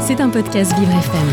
C'est un podcast Vivre FM.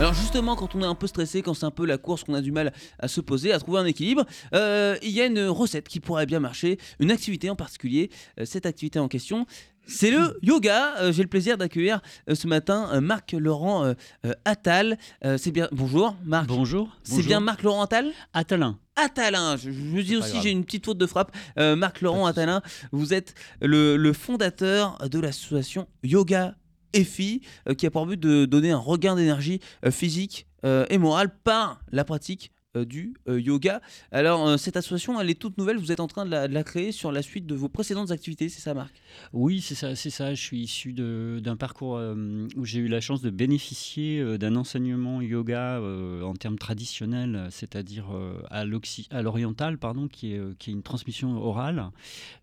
Alors justement, quand on est un peu stressé, quand c'est un peu la course, qu'on a du mal à se poser, à trouver un équilibre, euh, il y a une recette qui pourrait bien marcher, une activité en particulier. Euh, cette activité en question, c'est le yoga. Euh, J'ai le plaisir d'accueillir euh, ce matin euh, Marc Laurent euh, euh, Attal. Euh, c'est bien. Bonjour Marc. Bonjour. C'est bien Marc Laurent Attal? Attalin. Attalin, je, je me dis aussi, j'ai une petite faute de frappe. Euh, Marc Laurent. Attalin, vous êtes le, le fondateur de l'association Yoga Filles, euh, qui a pour but de donner un regain d'énergie euh, physique euh, et morale par la pratique du euh, yoga. Alors, euh, cette association, elle est toute nouvelle, vous êtes en train de la, créer sur la suite de vos précédentes activités, c'est ça Marc? Oui, c'est ça, c'est ça. Je suis issu d'un parcours euh, où j'ai eu la chance de bénéficier euh, d'un enseignement yoga euh, en termes traditionnels, c'est-à-dire euh, à à l'oriental, pardon, qui est, euh, une transmission orale.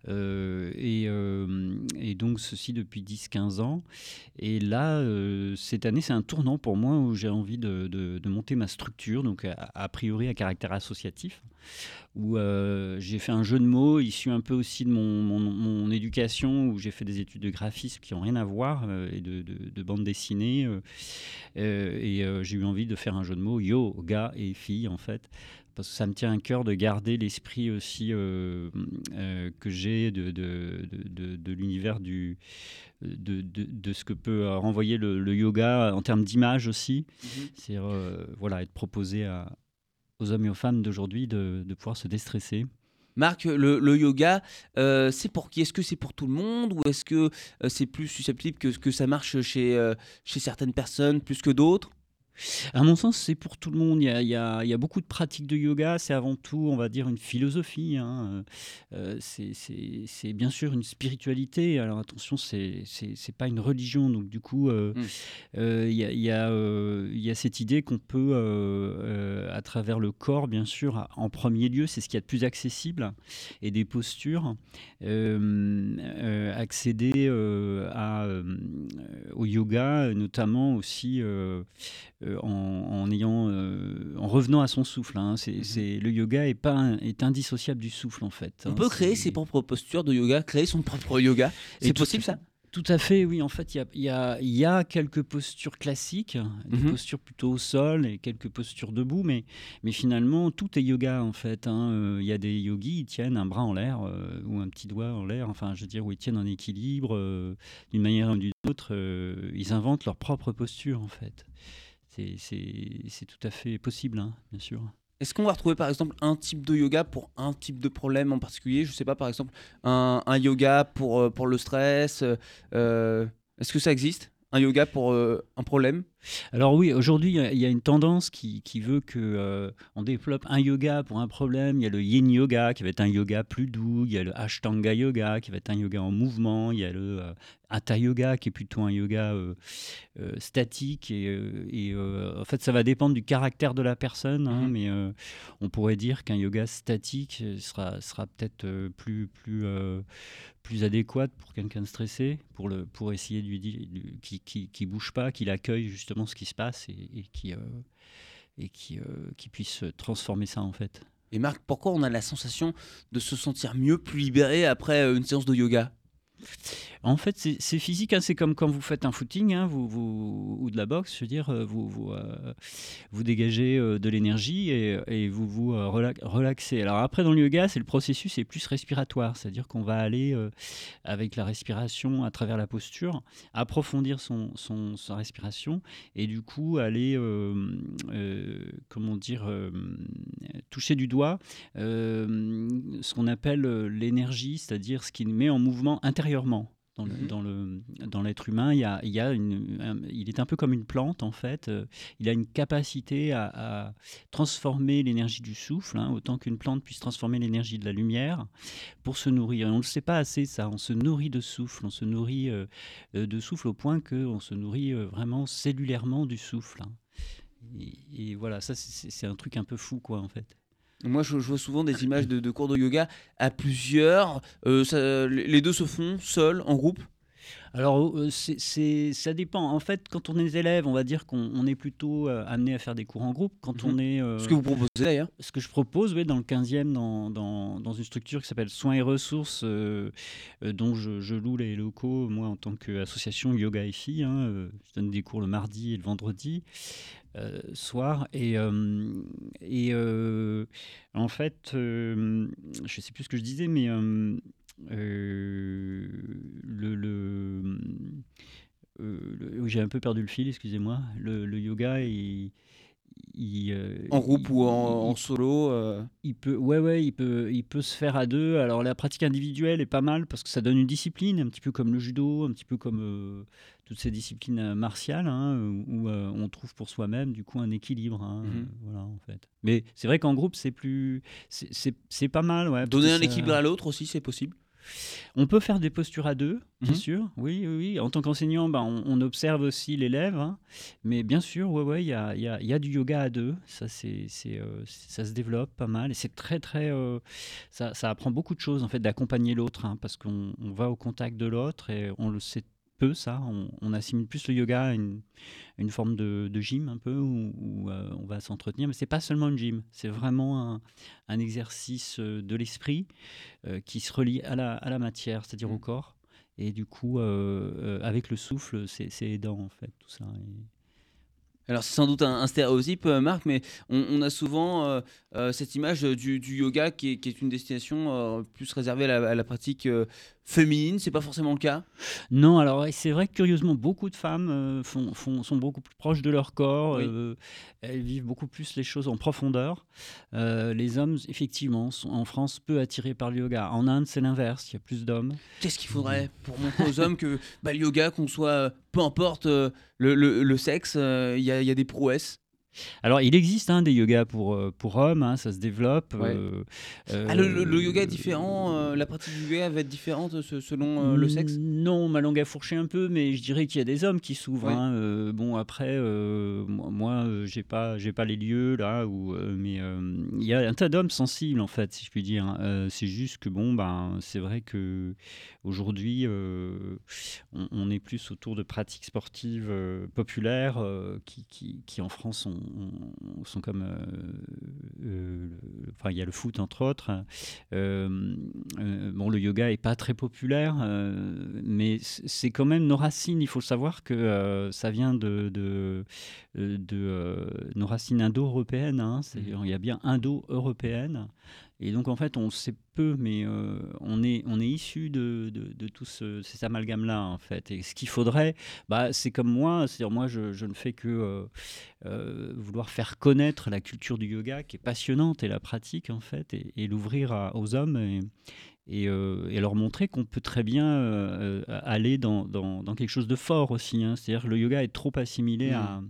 Euh, et, euh, donc, ceci depuis 10-15 ans. Et là, euh, cette année, c'est un tournant pour moi où j'ai envie de, monter ma structure, donc a priori à caractère associatif, où euh, j'ai fait un jeu de mots issu un peu aussi de mon, mon- mon éducation, où j'ai fait des études de graphisme qui n'ont rien à voir, euh, et de, de- de bande dessinée. euh, et j'ai eu envie de faire un jeu de mots, yoga et fille, en fait. Parce que ça me tient à cœur de garder l'esprit aussi euh, euh, que j'ai de, de, de- de- de l'univers du, de, ce que peut renvoyer le, le yoga en termes d'image aussi. C'est euh, voilà, être proposé à, aux hommes et aux femmes d'aujourd'hui de, pouvoir se déstresser. Marc, le, le yoga, euh, c'est pour qui? Est-ce que c'est pour tout le monde ou est-ce que euh, c'est plus susceptible que, que ça marche chez, euh, chez certaines personnes plus que d'autres? À mon sens, c'est pour tout le monde. Il y a, il y a- il y a beaucoup de pratiques de yoga. C'est avant tout, on va dire, une philosophie. hein. Euh, c'est- bien sûr une spiritualité. Alors attention, c'est c'est pas une religion. Donc du coup, euh, Mm. euh, il y, a, il y cette idée qu'on peut, euh, euh, à travers le corps, bien sûr, en premier lieu, c'est ce qu'il y a de plus accessible, et des postures, accéder à, au yoga, notamment aussi euh, en, en ayant, euh, en revenant à son souffle. hein. C'est, Mhm. c'est- le yoga est pas un- est indissociable du souffle en fait. On hein. peut créer C'est- ses propres postures de yoga, créer son propre yoga. Et C'est tout- possible ça? Tout à fait, oui. En fait, il y y a- il y a quelques postures classiques, des Mhm. postures plutôt au sol et quelques postures debout, mais, mais finalement, tout est yoga en fait. hein. Euh, Il y a des yogis, ils tiennent un bras en l'air euh, ou un petit doigt en l'air, enfin, je veux dire, où ils tiennent en équilibre euh, d'une manière ou d'une autre. ils inventent leur propre posture en fait. C'est- tout à fait possible, hein, bien sûr. Est-ce qu'on va retrouver par exemple un type de yoga pour un type de problème en particulier? Je sais pas, par exemple, un, yoga pour, euh, pour le stress. euh, euh, Est-ce que ça existe? Un yoga pour un problème? Alors oui, aujourd'hui, il y a- une tendance qui, qui veut que euh, on développe un yoga pour un problème. Il y a le yin yoga qui va être un yoga plus doux. Il y a le ashtanga yoga qui va être un yoga en mouvement. Il y a le euh, hatha yoga qui est plutôt un yoga euh, euh, statique. Et, et, en fait, ça va dépendre du caractère de la personne. hein, Mhm. Mais on pourrait dire qu'un yoga statique sera, sera peut-être plus, plus, plus adéquat pour quelqu'un de stressé, pour, le, pour essayer de lui dire, qui, qui bouge pas, qu'il accueille justement ce qui se passe et, et qui, euh, et qui, euh, qui puisse transformer ça en fait. Et Marc, pourquoi on a la sensation de se sentir mieux, plus libéré après euh, une séance de yoga? En fait, c'est physique, hein, c'est comme quand vous faites un footing hein, ou de la boxe, je veux dire, euh, vous, vous, euh, dégagez euh, de l'énergie et, vous vous rela- relaxez. Alors après, dans le yoga, c'est le processus est plus respiratoire, c'est-à-dire qu'on va aller avec la respiration à travers la posture, approfondir son, sa respiration et du coup aller, comment dire, toucher du doigt ce qu'on appelle l'énergie, c'est-à-dire ce qui met en mouvement intérieurement. Dans le- Mhm. dans le- dans l'être humain, il, y a, il, y a une, un- il est un peu comme une plante en fait. Euh, Il a une capacité à, à transformer l'énergie du souffle, hein, autant qu'une plante puisse transformer l'énergie de la lumière pour se nourrir. Et on ne le sait pas assez ça. On se nourrit de souffle, on se nourrit euh, euh, de souffle au point que on se nourrit euh, vraiment cellulairement du souffle. hein. Et, et voilà, ça c'est c'est un truc un peu fou quoi en fait. Moi, je, vois souvent des images de, cours de yoga à plusieurs. Euh, les deux se font seuls, en groupe? Alors, euh, c'est- ça dépend. En fait, quand on est élève, on va dire qu'on on est plutôt euh, amené à faire des cours en groupe. Quand Mhm. on est. euh, Ce que vous proposez d'ailleurs. ce que je propose oui, dans le 15e, dans, dans, dans une structure qui s'appelle Soins et Ressources, euh, euh, dont je, je loue les locaux, moi, en tant qu'association Yoga et Filles. hein, je donne des cours le mardi et le vendredi euh, soir. Et, euh, et euh, en fait, je ne sais plus ce que je disais, mais le. le euh, le- oui, j'ai un peu perdu le fil, excusez-moi. Le, le yoga, il, il, euh, En groupe il- ou en, solo. euh, il peut, ouais, ouais, il peut, il peut se faire à deux. Alors la pratique individuelle est pas mal parce que ça donne une discipline, un petit peu comme le judo, un petit peu comme euh, toutes ces disciplines euh, martiales, hein, où euh, on trouve pour soi-même du coup un équilibre. hein, Mhm. euh, voilà, en fait. Mais c'est vrai qu'en groupe c'est plus, c'est- pas mal, ouais. Donner un équilibre à l'autre aussi, c'est possible? on peut faire des postures à deux, bien Mhm. sûr. Oui, oui, oui. En tant qu'enseignant, ben, on, on observe aussi l'élève. hein. Mais bien sûr, ouais, ouais, il y a, il y a- il y a du yoga à deux. Ça, c'est, euh, ça se développe pas mal. Et c'est très, très. euh, ça, ça apprend beaucoup de choses, en fait, d'accompagner l'autre. hein, parce qu'on on va au contact de l'autre et on le sait peu, ça. On, on assimile plus le yoga à une, forme de, de gym, un peu, où, où, euh, on va s'entretenir. Mais c'est pas seulement une gym. C'est vraiment un, un exercice euh, de l'esprit euh, qui se relie à la, à la matière, c'est-à-dire au corps. Et du coup, euh, avec le souffle, c'est c'est aidant, en fait, tout ça. Et- Alors c'est sans doute un, un stéréotype, euh, Marc, mais on, on a souvent euh, euh, cette image du, du yoga qui est, qui est une destination plus réservée à la, à la pratique féminine. C'est pas forcément le cas? Non, alors c'est vrai que curieusement, beaucoup de femmes font, font- sont beaucoup plus proches de leur corps. Oui. elles vivent beaucoup plus les choses en profondeur. Les hommes, effectivement, sont en France peu attirés par le yoga. En Inde, c'est l'inverse. Il y a plus d'hommes. Qu'est-ce qu'il faudrait pour montrer aux hommes que bah, le yoga, qu'on soit, peu importe euh, le, le- sexe, euh, il y, y a des prouesses. Alors, il existe hein, des yogas pour, euh, pour hommes, hein, ça se développe. Ouais. euh, Ah, le, le- le euh, yoga est différent, euh, la pratique du yoga va être différente se- selon euh, le sexe? Non, ma langue a fourché un peu, mais je dirais qu'il y a des hommes qui s'ouvrent. Ouais. hein. Bon, après, moi, j'ai pas, j'ai pas les lieux là, où, mais il y a un tas d'hommes sensibles en fait, si je puis dire. c'est juste que bon, ben, c'est vrai que aujourd'hui, on, on est plus autour de pratiques sportives populaires qui, qui, qui, en France ont- ont- sont comme, euh, euh, enfin, il y a le foot entre autres. Euh, bon, le yoga est pas très populaire, mais c'est quand même nos racines. Il faut savoir que ça vient de, de, de, nos racines indo-européennes. hein. Mhm. Il y a bien indo-européenne. Et donc, en fait, on sait peu, mais euh, on est, on est issu de, de, de tout ce, cet amalgame-là, en fait. Et ce qu'il faudrait, bah, c'est comme moi, c'est-à-dire moi, je, je ne fais que euh, euh, vouloir faire connaître la culture du yoga, qui est passionnante, et la pratique, en fait, et, et l'ouvrir aux hommes. Et, et, et leur montrer qu'on peut très bien aller dans, dans, dans quelque chose de fort aussi. hein. C'est-à-dire que le yoga est trop assimilé Mhm. à,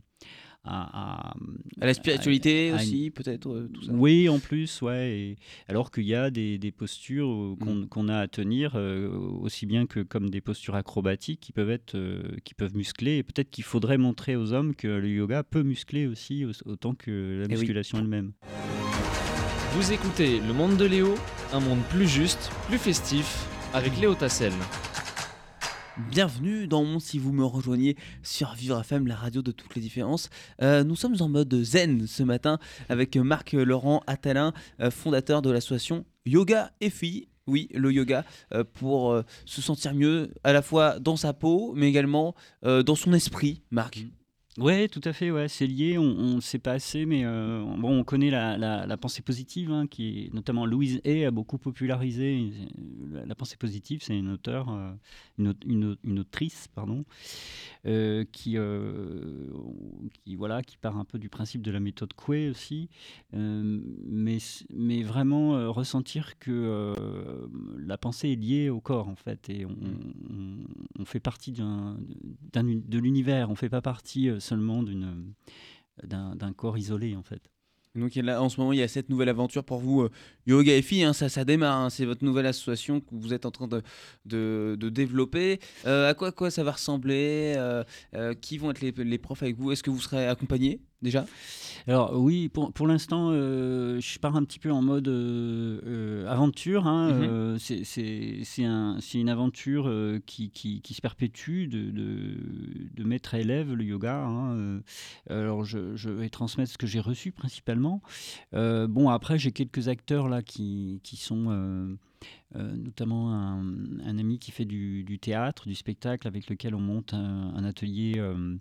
à, à- À la spiritualité à- à aussi, peut-être, euh, tout ça. oui, en plus, ouais. et- alors qu'il y a des, des postures euh, qu'on Mm. qu'on a à tenir, euh, aussi bien que comme des postures acrobatiques qui peuvent être, euh, qui peuvent muscler. Et peut-être qu'il faudrait montrer aux hommes que le yoga peut muscler aussi au- autant que la Eh oui. musculation elle-même. Vous écoutez Le Monde de Léo, un monde plus juste, plus festif, avec Léo Tassel. Bienvenue dans Monde si vous me rejoignez sur Vivre FM, la radio de toutes les différences. Euh, nous sommes en mode zen ce matin avec Marc Laurent Attalin, euh, fondateur de l'association Yoga et Filles. Oui, le yoga euh, pour se sentir mieux à la fois dans sa peau, mais également dans son esprit, Marc. Ouais, tout à fait, ouais, c'est lié, on ne sait pas assez, mais euh, bon, on connaît la, la- la pensée positive, hein, qui notamment Louise Hay a beaucoup popularisé euh, la, pensée positive, c'est une auteure, euh, une, une une autrice, pardon, euh, qui, qui, voilà, qui part un peu du principe de la méthode Coué aussi, mais, mais vraiment ressentir que la pensée est liée au corps, en fait, et on, on- on fait partie d'un, de l'univers, on ne fait pas partie seulement d'une, d'un, corps isolé, en fait. Donc là, en ce moment, il y a cette nouvelle aventure pour vous, euh, Yoga et Filles, hein, ça, ça démarre, hein, c'est votre nouvelle association que vous êtes en train de, de, développer. Euh, à quoi, quoi ça va ressembler Euh, euh, Qui vont être les, les profs avec vous? Est-ce que vous serez accompagné déjà Alors oui, pour, pour l'instant, euh, je pars un petit peu en mode euh, euh, aventure. hein, euh, c'est- un- une aventure qui, qui- qui se perpétue de, de, de maître à élève, le yoga. hein, alors je, je vais transmettre ce que j'ai reçu principalement. Bon, après, j'ai quelques acteurs là qui, qui sont... euh, notamment un, un ami qui fait du, du théâtre, du spectacle, avec lequel on monte un, un atelier euh,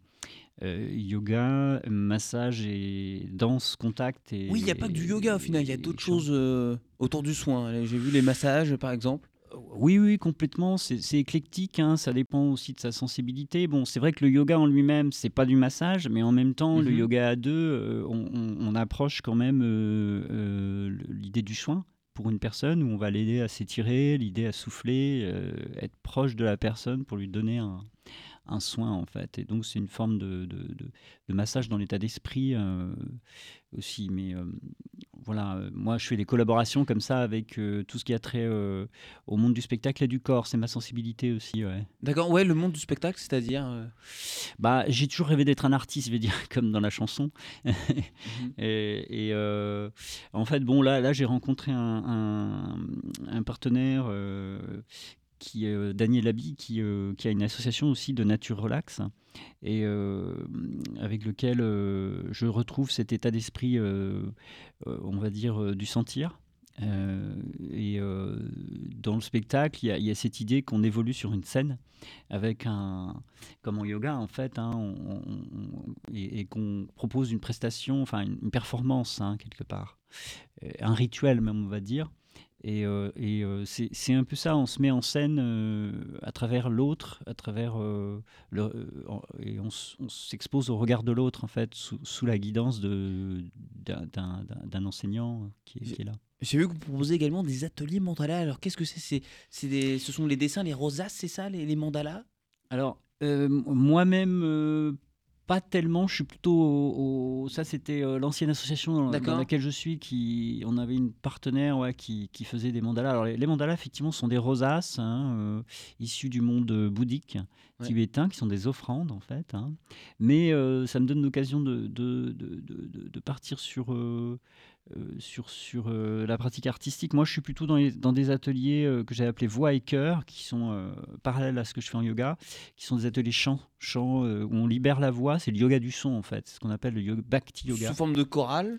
euh, yoga, massage et danse, contact. Et, Oui, il n'y a pas que du yoga au final, il y a d'autres choses autour du soin. J'ai vu les massages par exemple. Oui, oui, complètement. C'est éclectique. hein, Ça dépend aussi de sa sensibilité. Bon, c'est vrai que le yoga en lui-même, c'est pas du massage, mais en même temps, le Mhm. yoga à deux, euh, on, on- on approche quand même euh, euh, l'idée du soin pour une personne où on va l'aider à s'étirer, l'idée à souffler, euh, être proche de la personne pour lui donner un, un soin en fait. Et donc c'est une forme de, de- de- de massage dans l'état d'esprit euh, aussi. Mais euh, voilà, euh, moi je fais des collaborations comme ça avec euh, tout ce qui a trait au monde du spectacle et du corps. C'est ma sensibilité aussi. Ouais. D'accord, ouais, le monde du spectacle, c'est-à-dire. Bah, j'ai toujours rêvé d'être un artiste, je vais dire, comme dans la chanson. mhm. Et, et, en fait, bon, là, là j'ai rencontré un, un- un partenaire qui est euh, Daniel Labi, qui, euh, qui a une association aussi de nature relax, et euh, avec lequel je retrouve cet état d'esprit, on va dire, du sentir. Et dans le spectacle, il y, a- cette idée qu'on évolue sur une scène avec un, comme en yoga en fait, hein, et, qu'on propose une prestation, enfin une, performance hein, quelque part, un rituel même on va dire. Et, euh, et, euh, c'est un peu ça, on se met en scène euh, à travers l'autre, à travers le, et on, s'expose au regard de l'autre en fait, sous, sous la guidance d'un- enseignant qui est, qui est là. J'ai vu que vous proposez également des ateliers mandala. Alors qu'est-ce que c'est? Ce sont les dessins, les rosaces, c'est ça, les, les mandalas? Alors, moi-même, pas tellement. Je suis plutôt au. au- ça, c'était euh, l'ancienne association dans, laquelle je suis. Qui, on avait une partenaire ouais, qui, qui faisait des mandalas. Alors, les, les mandalas, effectivement, sont des rosaces hein, euh, issus du monde euh, bouddhique Ouais. tibétain, qui sont des offrandes, en fait. hein. Mais euh, ça me donne l'occasion de, de, de, de- partir sur. euh, euh, sur, sur euh, la pratique artistique. Moi, je suis plutôt dans, les- dans des ateliers que j'ai appelés voix et cœur, qui sont parallèles à ce que je fais en yoga, qui sont des ateliers chant, chant où on libère la voix. C'est le yoga du son, en fait, ce qu'on appelle le yoga, bhakti yoga. Sous forme de chorale?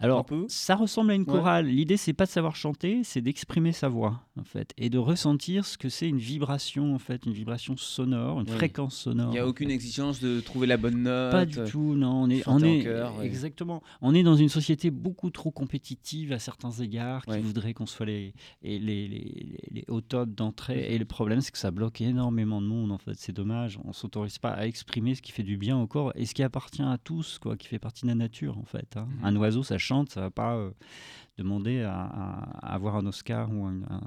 Alors, un peu ça ressemble à une Ouais. chorale. L'idée, c'est pas de savoir chanter, c'est d'exprimer sa voix, en fait, et de ressentir ce que c'est une vibration, en fait, une vibration sonore, une Oui. fréquence sonore. Il n'y a aucune exigence de trouver la bonne note. pas du tout, non. On est, on ouais. exactement. On est dans une société beaucoup trop compétitive à certains égards, qui Ouais. voudrait qu'on soit les, les, les, les- les au top d'entrée. Et le problème, c'est que ça bloque énormément de monde. En fait, c'est dommage. On s'autorise pas à exprimer ce qui fait du bien au corps et ce qui appartient à tous, quoi, qui fait partie de la nature, en fait. hein. Mhm. Un oiseau, ça chante, ça va pas euh, demander à, à- à avoir un Oscar ou un, un-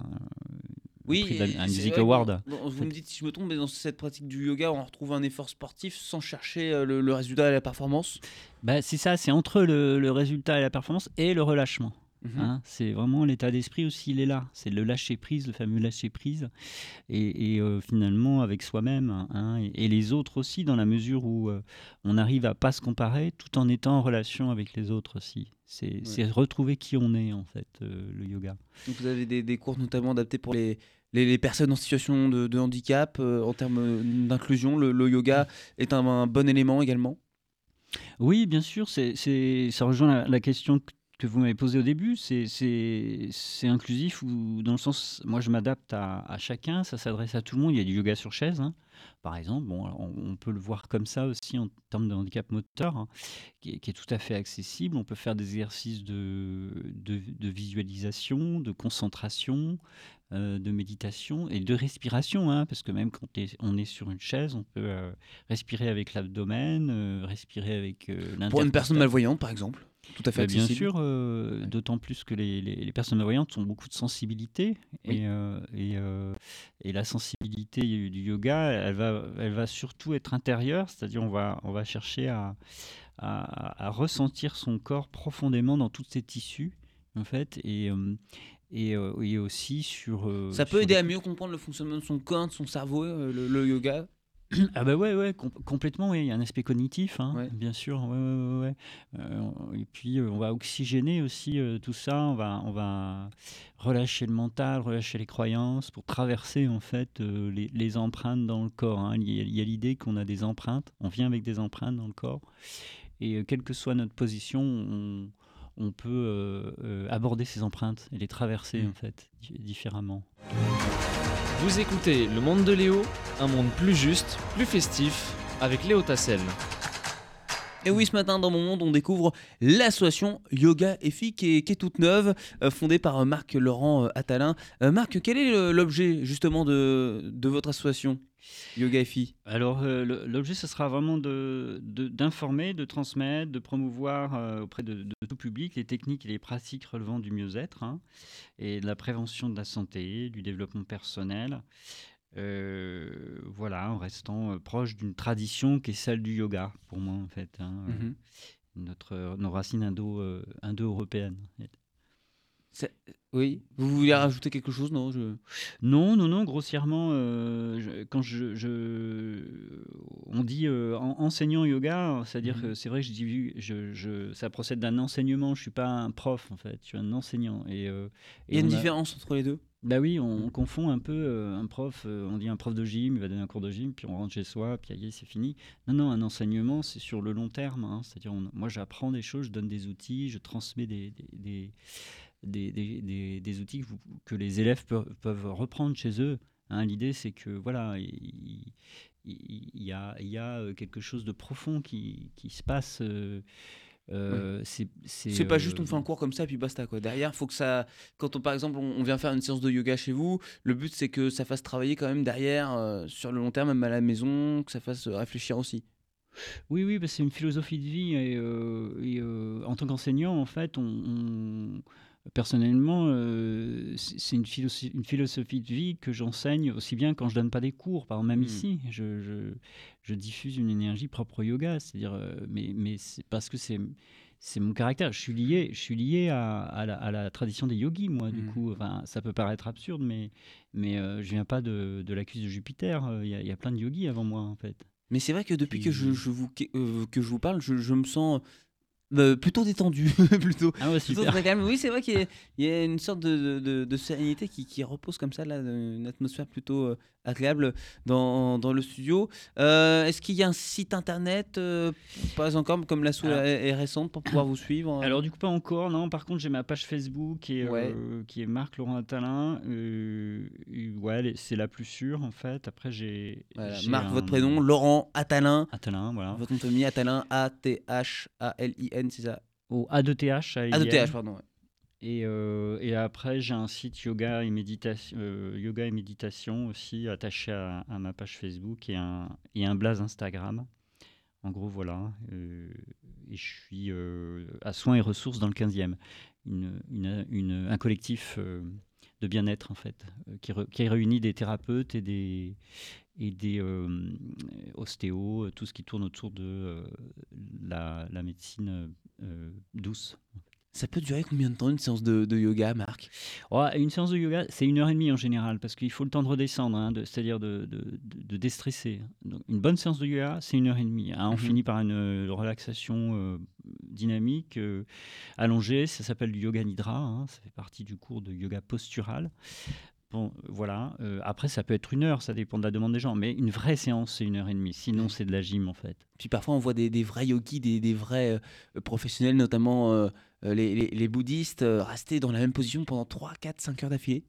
Oui, un Music Award. vous me dites si je me trompe, mais dans cette pratique du yoga, on retrouve un effort sportif sans chercher euh, le, le résultat et la performance? Bah, c'est ça, c'est entre le, le résultat et la performance et le relâchement. Mhm. Hein, c'est vraiment l'état d'esprit aussi, il est là. C'est le lâcher prise, le fameux lâcher prise. Et, et, euh, finalement, avec soi-même hein, et, et les autres aussi, dans la mesure où euh, on arrive à pas se comparer tout en étant en relation avec les autres aussi. C'est retrouver qui on est, en fait, euh, le yoga. Donc vous avez des, des cours notamment adaptés pour les, les, les personnes en situation de, de handicap. euh, en termes d'inclusion, le, le yoga est un, un bon élément également? Oui, bien sûr, c'est, c'est- ça rejoint la, la question que, que vous m'avez posée au début. C'est, inclusif ou dans le sens, moi je m'adapte à, à chacun, ça s'adresse à tout le monde. Il y a du yoga sur chaise, hein, par exemple. Bon, on, on peut le voir comme ça aussi en termes de handicap moteur, hein, qui, est, qui est tout à fait accessible. On peut faire des exercices de, de, de visualisation, de concentration. euh, de méditation et de respiration, hein, parce que même quand on est sur une chaise, on peut euh, respirer avec l'abdomen, euh, respirer avec Pour une personne malvoyante, par exemple. Tout à fait Bah, bien sûr, euh, d'autant plus que les, les- les personnes malvoyantes ont beaucoup de sensibilité Oui. et, euh, et, euh, et la sensibilité du yoga, elle va, elle va surtout être intérieure, c'est-à-dire on va, on va chercher à, à- à ressentir son corps profondément dans tous ses tissus, en fait, et, et, et aussi sur... Ça peut sur aider les- à mieux comprendre le fonctionnement de son corps, de son cerveau, le, le yoga? Ah bah ouais, ouais, com- complètement, oui. Il y a un aspect cognitif, hein, Ouais. bien sûr. Ouais, ouais. Euh, et puis, euh, on va oxygéner aussi euh, tout ça. On va, on va relâcher le mental, relâcher les croyances pour traverser en fait euh, les, les empreintes dans le corps. hein. Il y a, l'idée qu'on a des empreintes. On vient avec des empreintes dans le corps. Et quelle que soit notre position, on, on peut aborder ces empreintes et les traverser Mm. en fait di- différemment. Vous écoutez Le Monde de Léo, un monde plus juste, plus festif, avec Léo Tassel. Et oui, ce matin dans mon monde, on découvre l'association Yoga qui est, qui est toute neuve, euh, fondée par euh, Marc Laurent euh, Attalin. Marc, quel est l'objet justement de, de votre association Yoga EFI Alors, euh, le- l'objet, ce sera vraiment de- de- d'informer, de, transmettre, de promouvoir auprès de, de tout public les techniques et les pratiques relevant du mieux-être hein, et de la prévention de la santé, du développement personnel. Euh, voilà, en restant euh, proche d'une tradition qui est celle du yoga, pour moi, en fait. hein, euh, Mhm. notre, nos racines indo, indo-européennes. Oui, vous voulez rajouter quelque chose Non, je... Non, non, non, grossièrement, euh, je- quand je, je- on dit euh, en- enseignant yoga, c'est-à-dire Mhm. que c'est vrai que je dis, je, ça procède d'un enseignement, je suis pas un prof en fait, je suis un enseignant. Et, euh, Il y a et une différence entre les deux? Bah oui, on, on confond un peu euh, un prof, euh, on dit un prof de gym, il va donner un cours de gym, puis on rentre chez soi, puis aïe, c'est fini. Non, non, un enseignement, c'est sur le long terme, hein, c'est-à-dire on- moi j'apprends des choses, je donne des outils, je transmets des, des, des, des- des- des- des outils que, vous- que les élèves peuvent, peuvent reprendre chez eux. hein. L'idée c'est que voilà, il, il- il y, a, il y a euh, quelque chose de profond qui, qui se passe. euh, euh, c'est C'est pas euh, juste on fait un cours comme ça et puis basta quoi. Derrière, faut que ça. Quand on, par exemple on, on vient faire une séance de yoga chez vous, le but c'est que ça fasse travailler quand même derrière euh, sur le long terme, même à la maison, que ça fasse euh, réfléchir aussi. Oui, oui, c'est une philosophie de vie et, euh, et, euh, en tant qu'enseignant, en fait, on, on- personnellement, euh, c'est une, philosophie, une philosophie de vie que j'enseigne aussi bien quand je donne pas des cours, par exemple même Mm. ici, je, je- je diffuse une énergie propre au yoga, c'est-à-dire, euh, mais, mais c'est parce que c'est c'est mon caractère. Je suis lié, je suis lié à, à la, à la tradition des yogis, moi. Du Mm. coup, enfin, ça peut paraître absurde, mais mais euh, je viens pas de, de la cuisse de Jupiter. euh, Il y, a- il y a plein de yogis avant moi, en fait. Mais c'est vrai que depuis que je, vous, que je vous parle, je, je me sens euh, plutôt détendu, plutôt. Ah ouais, plutôt super. très calme. Oui, c'est vrai qu'il y, a- il y a une sorte de, de- de- de sérénité qui, qui repose comme ça, là, une atmosphère plutôt euh, agréable dans, dans le studio. Euh, Est-ce qu'il y a un site internet euh, Pas encore, comme l'asso Alors- est, est récente pour pouvoir vous suivre. Alors du coup pas encore, non. Par contre j'ai ma page Facebook qui est, Ouais. euh, qui est Marc Laurent Attalin. Euh, et ouais, c'est la plus sûre en fait. Après j'ai Voilà, Marc, un- votre prénom, Laurent Attalin. Attalin, voilà. Votre nom de famille, Attalin, A-T-H-A-L-I-N, c'est ça? Au A2TH. à A-T-H, IN. pardon. ouais. Et, euh, et après j'ai un site yoga et méditation, euh, yoga et méditation aussi attaché à, ma page Facebook et un et un blaze Instagram. En gros voilà. Euh, et je suis à soins et ressources dans le 15e. Une, une- une- un collectif de bien-être en fait, qui, réunit des thérapeutes et des, et des ostéos, tout ce qui tourne autour de la, médecine douce. Ça peut durer combien de temps une séance de, de yoga, Marc? Ouais, une séance de yoga, c'est une heure et demie en général, parce qu'il faut le temps de redescendre, hein, c'est-à-dire de, de, de- déstresser. Donc, une bonne séance de yoga, c'est une heure et demie. hein. on Mhm. finit par une euh, relaxation euh, dynamique, euh, allongée, ça s'appelle du yoga nidra, hein, ça fait partie du cours de yoga postural. Bon, voilà. euh, après, ça peut être une heure, ça dépend de la demande des gens, mais une vraie séance, c'est une heure et demie. Sinon, c'est de la gym, en fait. Puis parfois, on voit des, des vrais yogis, des, des vrais euh, professionnels, notamment euh, les, les- les bouddhistes, euh, rester dans la même position pendant 3, 4, 5 heures d'affilée.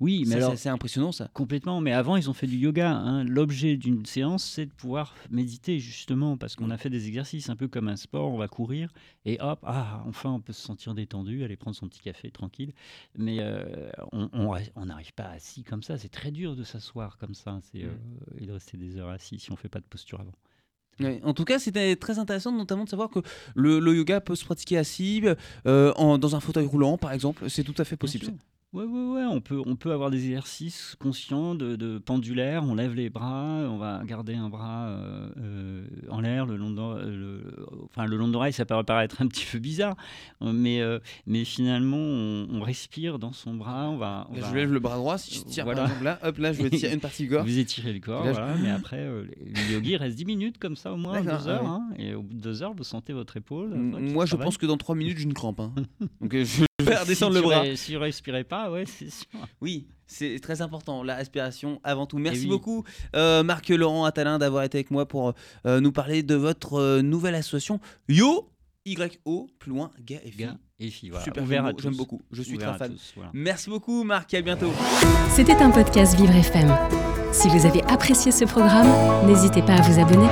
Oui, mais Ça, alors, C'est assez impressionnant, ça. Complètement, mais avant ils ont fait du yoga. hein. L'objet d'une séance, c'est de pouvoir méditer justement, parce qu'on a fait des exercices un peu comme un sport, on va courir et hop, ah, enfin on peut se sentir détendu, aller prendre son petit café tranquille. Mais euh, on n'arrive pas assis comme ça, c'est très dur de s'asseoir comme ça euh, et de rester des heures assis si on fait pas de posture avant. En tout cas, c'était très intéressant, notamment de savoir que le, le yoga peut se pratiquer assis, euh, en- dans un fauteuil roulant, par exemple. C'est tout à fait possible. Ouais, ouais, ouais, on peut, on peut avoir des exercices conscients de, de pendulaire, on lève les bras, on va garder un bras euh, euh, en l'air le long de, le- enfin, le long d'oreille, ça peut paraître un petit peu bizarre, mais, euh, mais finalement, on, respire dans son bras. On va, je lève le bras droit, si je tire par exemple là, hop, là, je vais tirer une partie du corps. Vous étirez le corps, voilà, mais après, le yogi reste 10 minutes comme ça au moins, deux heures, hein, et au bout de deux heures, vous sentez votre épaule. Moi, je pense que dans trois minutes, j'ai une crampe. Hein. Donc, je vais redescendre le bras. Si vous respirez pas, ouais, c'est sûr. Oui, c'est très important, la respiration avant tout. Merci beaucoup, euh, Marc Laurent Attalin, d'avoir été avec moi pour euh, nous parler de votre euh, nouvelle association Yo Y-O, plus loin, gars et filles. et filles, voilà. Super, j'aime beaucoup. Je suis très fan. Merci beaucoup, Marc, et à bientôt. C'était un podcast Vivre FM. Si vous avez apprécié ce programme, n'hésitez pas à vous abonner.